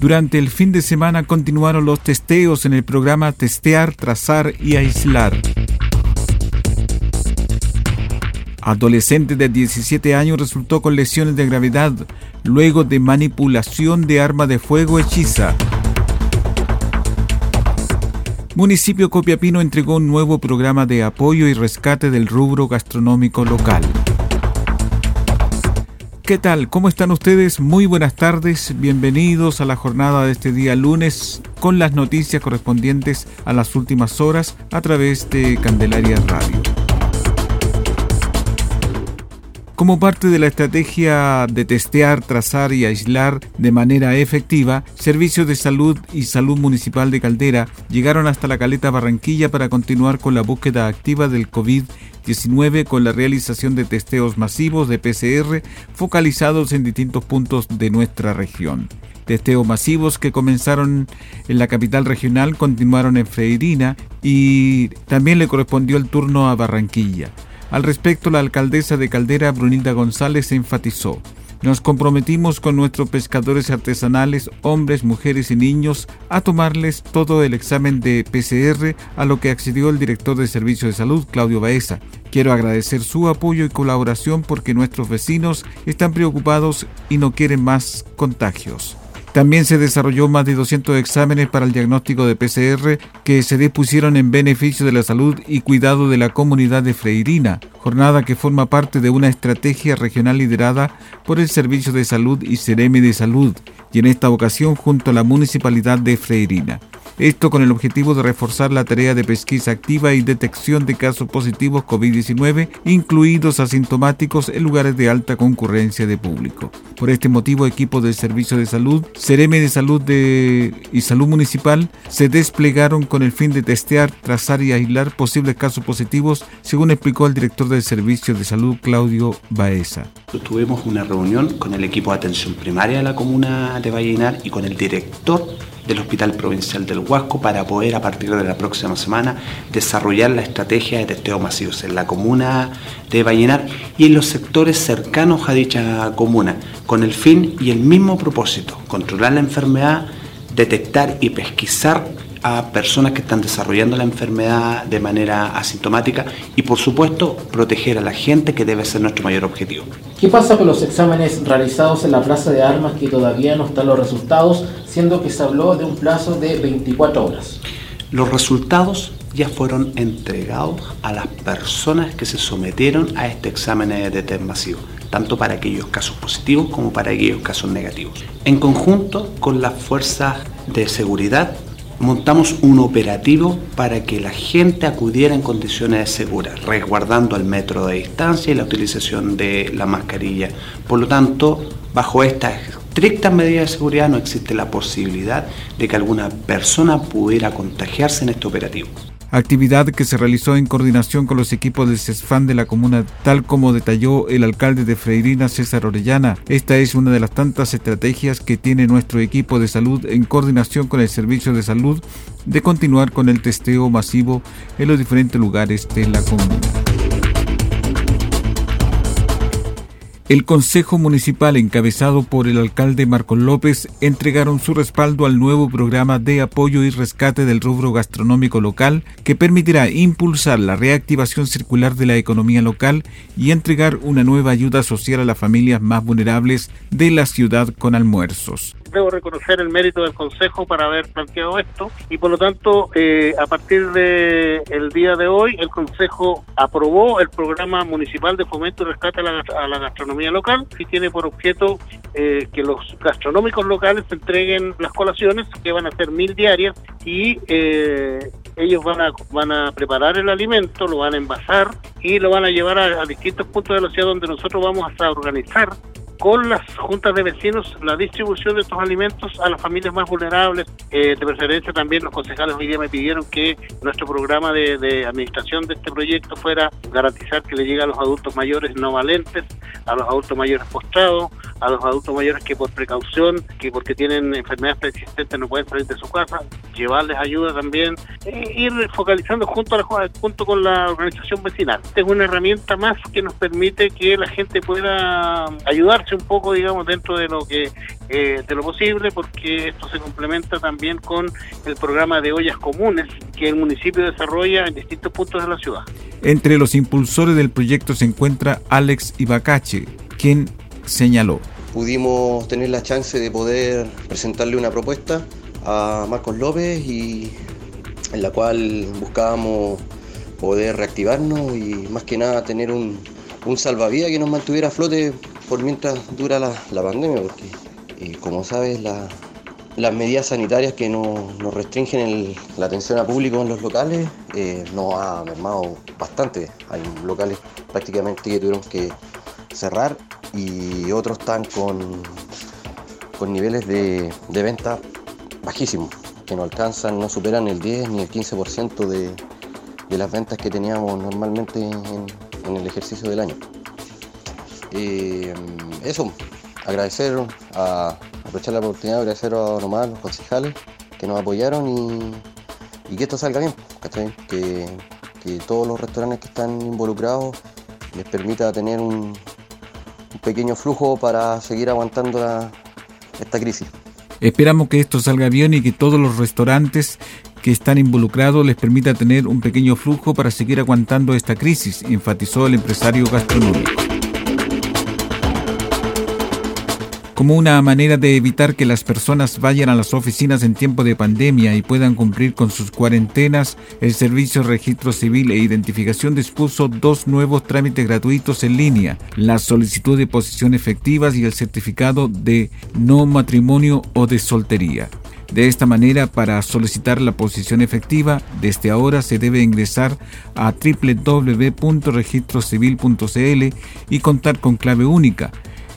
Durante el fin de semana continuaron los testeos en el programa Testear, Trazar y Aislar. Adolescente de 17 años resultó con lesiones de gravedad luego de manipulación de arma de fuego hechiza. Municipio Copiapino entregó un nuevo programa de apoyo y rescate del rubro gastronómico local. ¿Qué tal? ¿Cómo están ustedes? Muy buenas tardes. Bienvenidos a la jornada de este día lunes con las noticias correspondientes a las últimas horas a través de Candelaria Radio. Como parte de la estrategia de testear, trazar y aislar de manera efectiva, Servicios de Salud y Salud Municipal de Caldera llegaron hasta la Caleta Barranquilla para continuar con la búsqueda activa del COVID-19 con la realización de testeos masivos de PCR focalizados en distintos puntos de nuestra región. Testeos masivos que comenzaron en la capital regional continuaron en Freirina y también le correspondió el turno a Barranquilla. Al respecto, la alcaldesa de Caldera, Brunilda González, enfatizó. Nos comprometimos con nuestros pescadores artesanales, hombres, mujeres y niños, a tomarles todo el examen de PCR, a lo que accedió el director de Servicio de Salud, Claudio Baeza. Quiero agradecer su apoyo y colaboración porque nuestros vecinos están preocupados y no quieren más contagios. También se desarrolló más de 200 exámenes para el diagnóstico de PCR que se dispusieron en beneficio de la salud y cuidado de la comunidad de Freirina, jornada que forma parte de una estrategia regional liderada por el Servicio de Salud y Ceremi de Salud, y en esta ocasión junto a la Municipalidad de Freirina. Esto con el objetivo de reforzar la tarea de pesquisa activa y detección de casos positivos COVID-19, incluidos asintomáticos en lugares de alta concurrencia de público. Por este motivo, equipos del Servicio de Salud, Cereme de Salud y Salud Municipal se desplegaron con el fin de testear, trazar y aislar posibles casos positivos, según explicó el director del Servicio de Salud, Claudio Baeza. Tuvimos una reunión con el equipo de atención primaria de la comuna de Vallenar y con el director del Hospital Provincial del Huasco para poder a partir de la próxima semana desarrollar la estrategia de testeo masivos en la comuna de Vallenar y en los sectores cercanos a dicha comuna, con el fin y el mismo propósito, controlar la enfermedad, detectar y pesquisar a personas que están desarrollando la enfermedad de manera asintomática y por supuesto proteger a la gente que debe ser nuestro mayor objetivo. ¿Qué pasa con los exámenes realizados en la plaza de armas que todavía no están los resultados, siendo que se habló de un plazo de 24 horas? Los resultados ya fueron entregados a las personas que se sometieron a este examen de test masivo tanto para aquellos casos positivos como para aquellos casos negativos. En conjunto con las fuerzas de seguridad montamos un operativo para que la gente acudiera en condiciones seguras, resguardando el metro de distancia y la utilización de la mascarilla. Por lo tanto, bajo estas estrictas medidas de seguridad no existe la posibilidad de que alguna persona pudiera contagiarse en este operativo actividad que se realizó en coordinación con los equipos del CESFAN de la comuna, tal como detalló el alcalde de Freirina, César Orellana. Esta es una de las tantas estrategias que tiene nuestro equipo de salud en coordinación con el Servicio de Salud de continuar con el testeo masivo en los diferentes lugares de la comuna. El Consejo Municipal, encabezado por el alcalde Marco López, entregaron su respaldo al nuevo programa de apoyo y rescate del rubro gastronómico local que permitirá impulsar la reactivación circular de la economía local y entregar una nueva ayuda social a las familias más vulnerables de la ciudad con almuerzos. Debo reconocer el mérito del Consejo para haber planteado esto y por lo tanto eh, a partir de el día de hoy el Consejo aprobó el programa municipal de fomento y rescate a la, gastronomía local y tiene por objeto eh, que los gastronómicos locales entreguen las colaciones que van a ser mil diarias y eh, ellos van a, van a preparar el alimento, lo van a envasar y lo van a llevar a, a distintos puntos de la ciudad donde nosotros vamos a organizar con las juntas de vecinos la distribución de estos alimentos a las familias más vulnerables. Eh, de preferencia también los concejales hoy día me pidieron que nuestro programa de, administración de este proyecto fuera garantizar que le llegue a los adultos mayores no valentes, a los adultos mayores postrados, a los adultos mayores que por precaución, que porque tienen enfermedades preexistentes no pueden salir de su casa, llevarles ayuda también, e ir focalizando junto, a la, junto con la organización vecinal. Esta es una herramienta más que nos permite que la gente pueda un poco, digamos, dentro de lo que eh, de lo posible, porque esto se complementa también con el programa de ollas comunes que el municipio desarrolla en distintos puntos de la ciudad. Entre los impulsores del proyecto se encuentra Alex Ibacache, quien señaló. Pudimos tener la chance de poder presentarle una propuesta a Marcos López y en la cual buscábamos poder reactivarnos y más que nada tener un, un salvavidas que nos mantuviera a flote por mientras dura la, pandemia, porque eh, como sabes, las medidas sanitarias que nos, restringen la atención a público en los locales eh, nos ha mermado bastante. Hay locales prácticamente que tuvieron que cerrar y otros están con, con niveles de, venta bajísimos, que no alcanzan, no superan el 10 ni el 15% de, de las ventas que teníamos normalmente en el ejercicio del año. Mm, eso, agradecer, a, aprovechar la oportunidad de agradecer a nomás los concejales que nos apoyaron y, que esto salga bien, Que, que todos los restaurantes que están involucrados les permita tener un, pequeño flujo para seguir aguantando esta crisis. Esperamos que esto salga bien y que todos los restaurantes que están involucrados les permita tener un pequeño flujo para seguir aguantando esta crisis, enfatizó el empresario gastronómico. Como una manera de evitar que las personas vayan a las oficinas en tiempo de pandemia y puedan cumplir con sus cuarentenas, el Servicio Registro Civil e Identificación dispuso dos nuevos trámites gratuitos en línea, la solicitud de posición efectivas y el certificado de no matrimonio o de soltería. De esta manera, para solicitar la posición efectiva, desde ahora se debe ingresar a www.registrocivil.cl y contar con clave única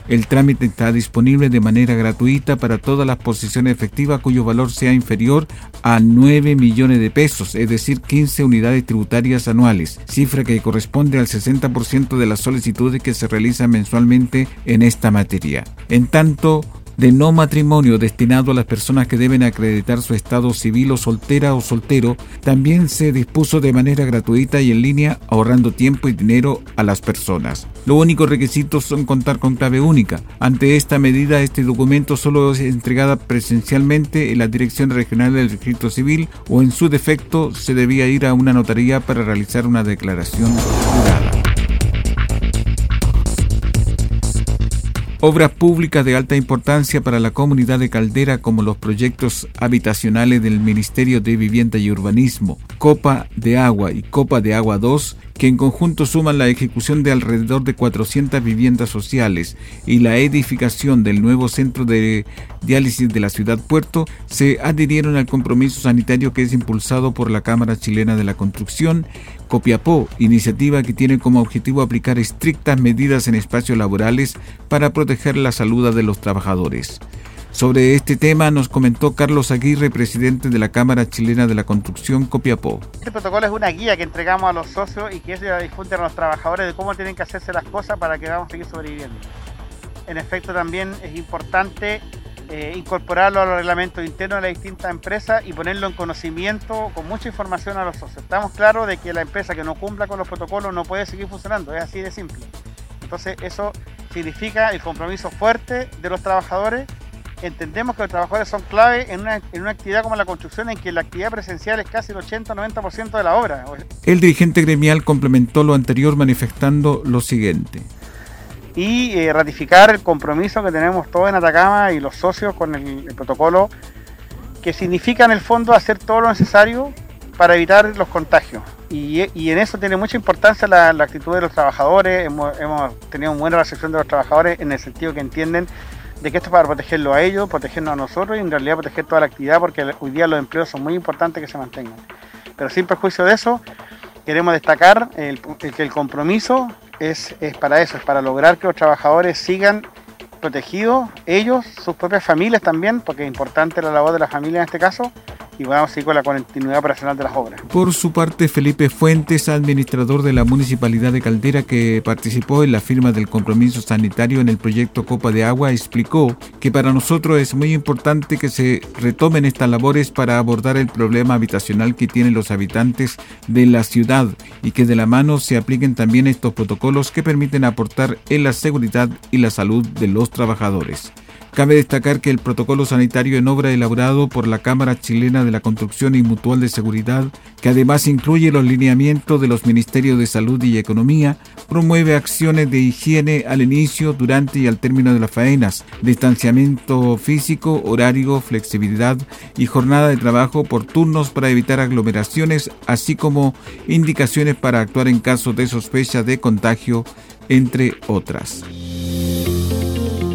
el trámite está disponible de manera gratuita para todas las posiciones efectivas cuyo valor sea inferior a 9 millones de pesos, es decir, 15 unidades tributarias anuales, cifra que corresponde al 60% de las solicitudes que se realizan mensualmente en esta materia. En tanto, de no matrimonio destinado a las personas que deben acreditar su estado civil o soltera o soltero, también se dispuso de manera gratuita y en línea, ahorrando tiempo y dinero a las personas. Los únicos requisitos son contar con clave única. Ante esta medida, este documento solo es entregada presencialmente en la Dirección Regional del Registro Civil o en su defecto se debía ir a una notaría para realizar una declaración Obras públicas de alta importancia para la comunidad de Caldera como los proyectos habitacionales del Ministerio de Vivienda y Urbanismo, Copa de Agua y Copa de Agua 2 que en conjunto suman la ejecución de alrededor de 400 viviendas sociales y la edificación del nuevo centro de diálisis de la ciudad Puerto, se adhirieron al compromiso sanitario que es impulsado por la Cámara Chilena de la Construcción, Copiapó, iniciativa que tiene como objetivo aplicar estrictas medidas en espacios laborales para proteger la salud de los trabajadores. Sobre este tema nos comentó Carlos Aguirre, presidente de la Cámara Chilena de la Construcción Copiapó. Este protocolo es una guía que entregamos a los socios y que se difunde a los trabajadores de cómo tienen que hacerse las cosas para que vamos a seguir sobreviviendo. En efecto, también es importante eh, incorporarlo a los reglamentos internos de las distintas empresas y ponerlo en conocimiento con mucha información a los socios. Estamos claros de que la empresa que no cumpla con los protocolos no puede seguir funcionando, es así de simple. Entonces eso significa el compromiso fuerte de los trabajadores entendemos que los trabajadores son clave en una, en una actividad como la construcción en que la actividad presencial es casi el 80-90% de la obra. El dirigente gremial complementó lo anterior manifestando lo siguiente. Y eh, ratificar el compromiso que tenemos todos en Atacama y los socios con el, protocolo, que significa en el fondo hacer todo lo necesario para evitar los contagios. Y, en eso tiene mucha importancia la, actitud de los trabajadores. Hemos, tenido una buena recepción de los trabajadores en el sentido que entienden de que esto es para protegerlo a ellos, protegernos a nosotros y en realidad proteger toda la actividad porque hoy día los empleos son muy importantes que se mantengan. Pero sin perjuicio de eso, queremos destacar que el compromiso es, es para eso, es para lograr que los trabajadores sigan protegidos, ellos, sus propias familias también, porque es importante la labor de la familia en este caso, y vamos a seguir con la continuidad operacional de las obras. Por su parte, Felipe Fuentes, administrador de la Municipalidad de Caldera que participó en la firma del compromiso sanitario en el proyecto Copa de Agua, explicó que para nosotros es muy importante que se retomen estas labores para abordar el problema habitacional que tienen los habitantes de la ciudad y que de la mano se apliquen también estos protocolos que permiten aportar en la seguridad y la salud de los trabajadores. Cabe destacar que el protocolo sanitario en obra elaborado por la Cámara Chilena de la Construcción y Mutual de Seguridad, que además incluye los lineamientos de los Ministerios de Salud y Economía, promueve acciones de higiene al inicio, durante y al término de las faenas, distanciamiento físico, horario, flexibilidad y jornada de trabajo por turnos para evitar aglomeraciones, así como indicaciones para actuar en caso de sospecha de contagio, entre otras.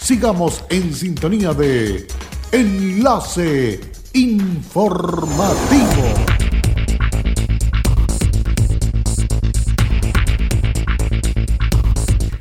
Sigamos en sintonía de Enlace Informativo.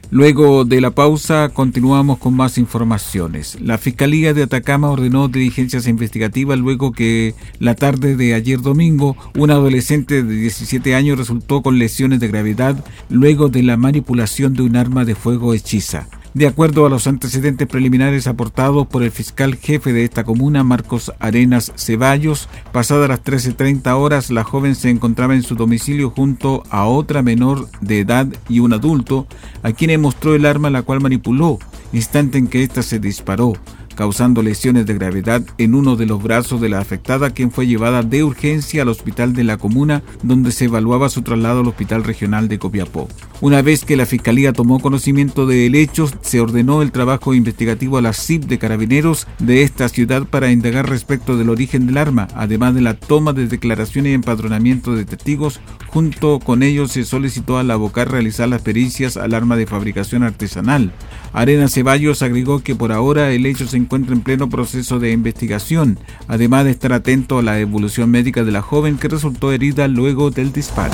Luego de la pausa continuamos con más informaciones. La Fiscalía de Atacama ordenó diligencias investigativas luego que la tarde de ayer domingo un adolescente de 17 años resultó con lesiones de gravedad luego de la manipulación de un arma de fuego hechiza. De acuerdo a los antecedentes preliminares aportados por el fiscal jefe de esta comuna, Marcos Arenas Ceballos, pasadas las 13.30 horas, la joven se encontraba en su domicilio junto a otra menor de edad y un adulto, a quien mostró el arma la cual manipuló, instante en que ésta se disparó causando lesiones de gravedad en uno de los brazos de la afectada, quien fue llevada de urgencia al hospital de la comuna, donde se evaluaba su traslado al hospital regional de Copiapó. Una vez que la fiscalía tomó conocimiento del hecho, se ordenó el trabajo investigativo a la CIP de carabineros de esta ciudad para indagar respecto del origen del arma, además de la toma de declaraciones y empadronamiento de testigos. Junto con ellos se solicitó a la Bocar realizar las pericias al arma de fabricación artesanal. Arena Ceballos agregó que por ahora el hecho se encuentra en pleno proceso de investigación, además de estar atento a la evolución médica de la joven que resultó herida luego del disparo.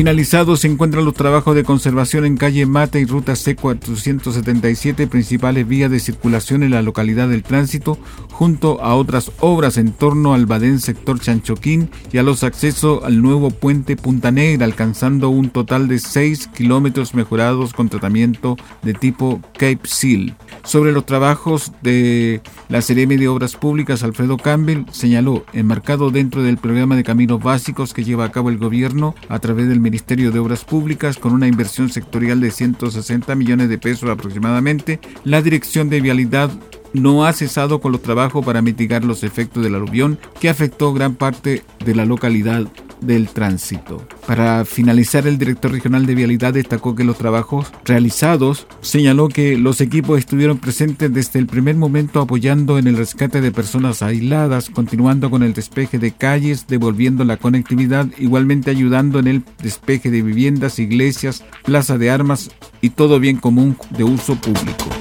Finalizados se encuentran los trabajos de conservación en calle Mata y ruta C477, principales vías de circulación en la localidad del Tránsito, junto a otras obras en torno al Badén sector Chanchoquín y a los accesos al nuevo puente Punta Negra, alcanzando un total de 6 kilómetros mejorados con tratamiento de tipo Cape Seal. Sobre los trabajos de la Seremi de Obras Públicas, Alfredo Campbell señaló, enmarcado dentro del programa de caminos básicos que lleva a cabo el gobierno a través del Ministerio de Obras Públicas con una inversión sectorial de 160 millones de pesos aproximadamente, la Dirección de Vialidad no ha cesado con los trabajos para mitigar los efectos del aluvión que afectó gran parte de la localidad del tránsito. Para finalizar, el director regional de Vialidad destacó que los trabajos realizados señaló que los equipos estuvieron presentes desde el primer momento apoyando en el rescate de personas aisladas, continuando con el despeje de calles, devolviendo la conectividad, igualmente ayudando en el despeje de viviendas, iglesias, plaza de armas y todo bien común de uso público.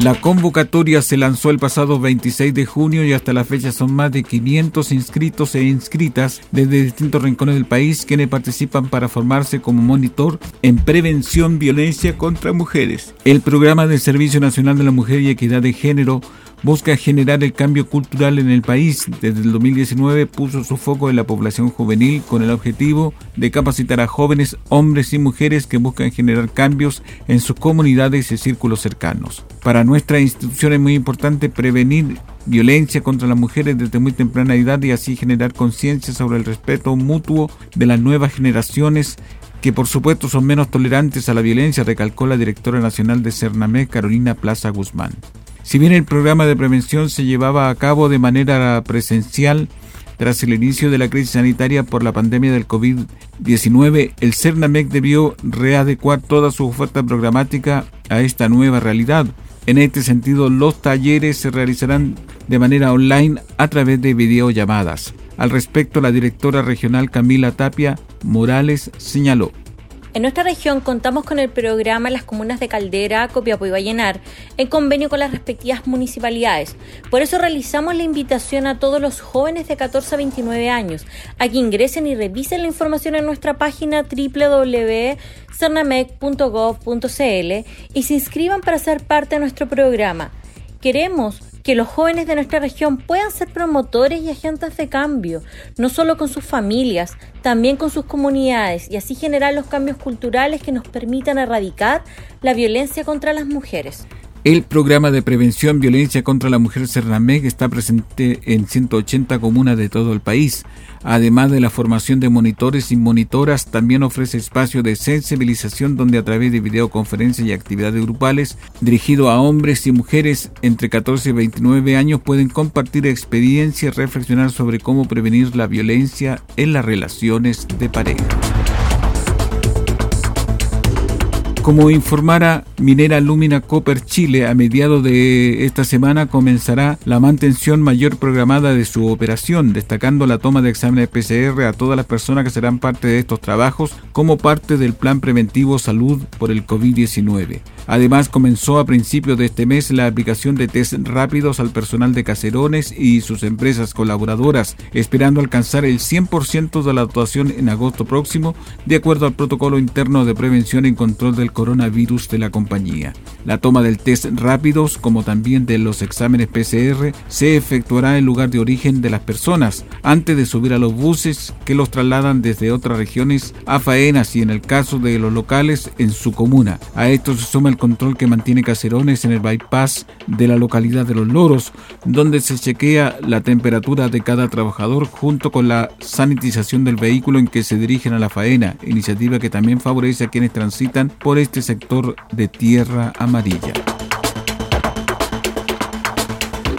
La convocatoria se lanzó el pasado 26 de junio y hasta la fecha son más de 500 inscritos e inscritas desde distintos rincones del país quienes participan para formarse como monitor en prevención violencia contra mujeres. El programa del Servicio Nacional de la Mujer y Equidad de Género busca generar el cambio cultural en el país. Desde el 2019 puso su foco en la población juvenil con el objetivo de capacitar a jóvenes, hombres y mujeres que buscan generar cambios en sus comunidades y círculos cercanos. Para nuestra institución es muy importante prevenir violencia contra las mujeres desde muy temprana edad y así generar conciencia sobre el respeto mutuo de las nuevas generaciones que por supuesto son menos tolerantes a la violencia, recalcó la directora nacional de Cernamé, Carolina Plaza Guzmán. Si bien el programa de prevención se llevaba a cabo de manera presencial tras el inicio de la crisis sanitaria por la pandemia del COVID-19, el CERNAMEC debió readecuar toda su oferta programática a esta nueva realidad. En este sentido, los talleres se realizarán de manera online a través de videollamadas. Al respecto, la directora regional Camila Tapia Morales señaló. En nuestra región contamos con el programa las comunas de Caldera, Copiapó y Vallenar, en convenio con las respectivas municipalidades. Por eso realizamos la invitación a todos los jóvenes de 14 a 29 años a que ingresen y revisen la información en nuestra página www.cernamec.gov.cl y se inscriban para ser parte de nuestro programa. Queremos que los jóvenes de nuestra región puedan ser promotores y agentes de cambio, no solo con sus familias, también con sus comunidades y así generar los cambios culturales que nos permitan erradicar la violencia contra las mujeres. El programa de prevención violencia contra la mujer Cernameg está presente en 180 comunas de todo el país. Además de la formación de monitores y monitoras, también ofrece espacio de sensibilización donde a través de videoconferencias y actividades grupales dirigido a hombres y mujeres entre 14 y 29 años pueden compartir experiencias y reflexionar sobre cómo prevenir la violencia en las relaciones de pareja. Como informara Minera Lumina Copper Chile, a mediados de esta semana comenzará la mantención mayor programada de su operación, destacando la toma de exámenes PCR a todas las personas que serán parte de estos trabajos como parte del Plan Preventivo Salud por el COVID-19. Además, comenzó a principios de este mes la aplicación de test rápidos al personal de Caserones y sus empresas colaboradoras, esperando alcanzar el 100% de la dotación en agosto próximo, de acuerdo al protocolo interno de prevención y control del coronavirus de la compañía. La toma del test rápidos, como también de los exámenes PCR, se efectuará en lugar de origen de las personas, antes de subir a los buses que los trasladan desde otras regiones a faenas y en el caso de los locales en su comuna. A esto se suma el control que mantiene Caserones en el bypass de la localidad de Los Loros, donde se chequea la temperatura de cada trabajador junto con la sanitización del vehículo en que se dirigen a la faena, iniciativa que también favorece a quienes transitan por este sector de tierra amarilla.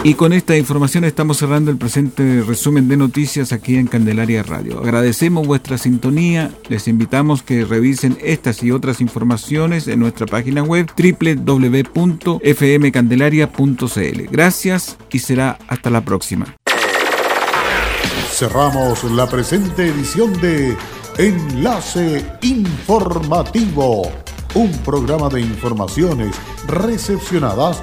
Y con esta información estamos cerrando el presente resumen de noticias aquí en Candelaria Radio. Agradecemos vuestra sintonía, les invitamos que revisen estas y otras informaciones en nuestra página web www.fmcandelaria.cl. Gracias y será hasta la próxima. Cerramos la presente edición de Enlace Informativo un programa de informaciones recepcionadas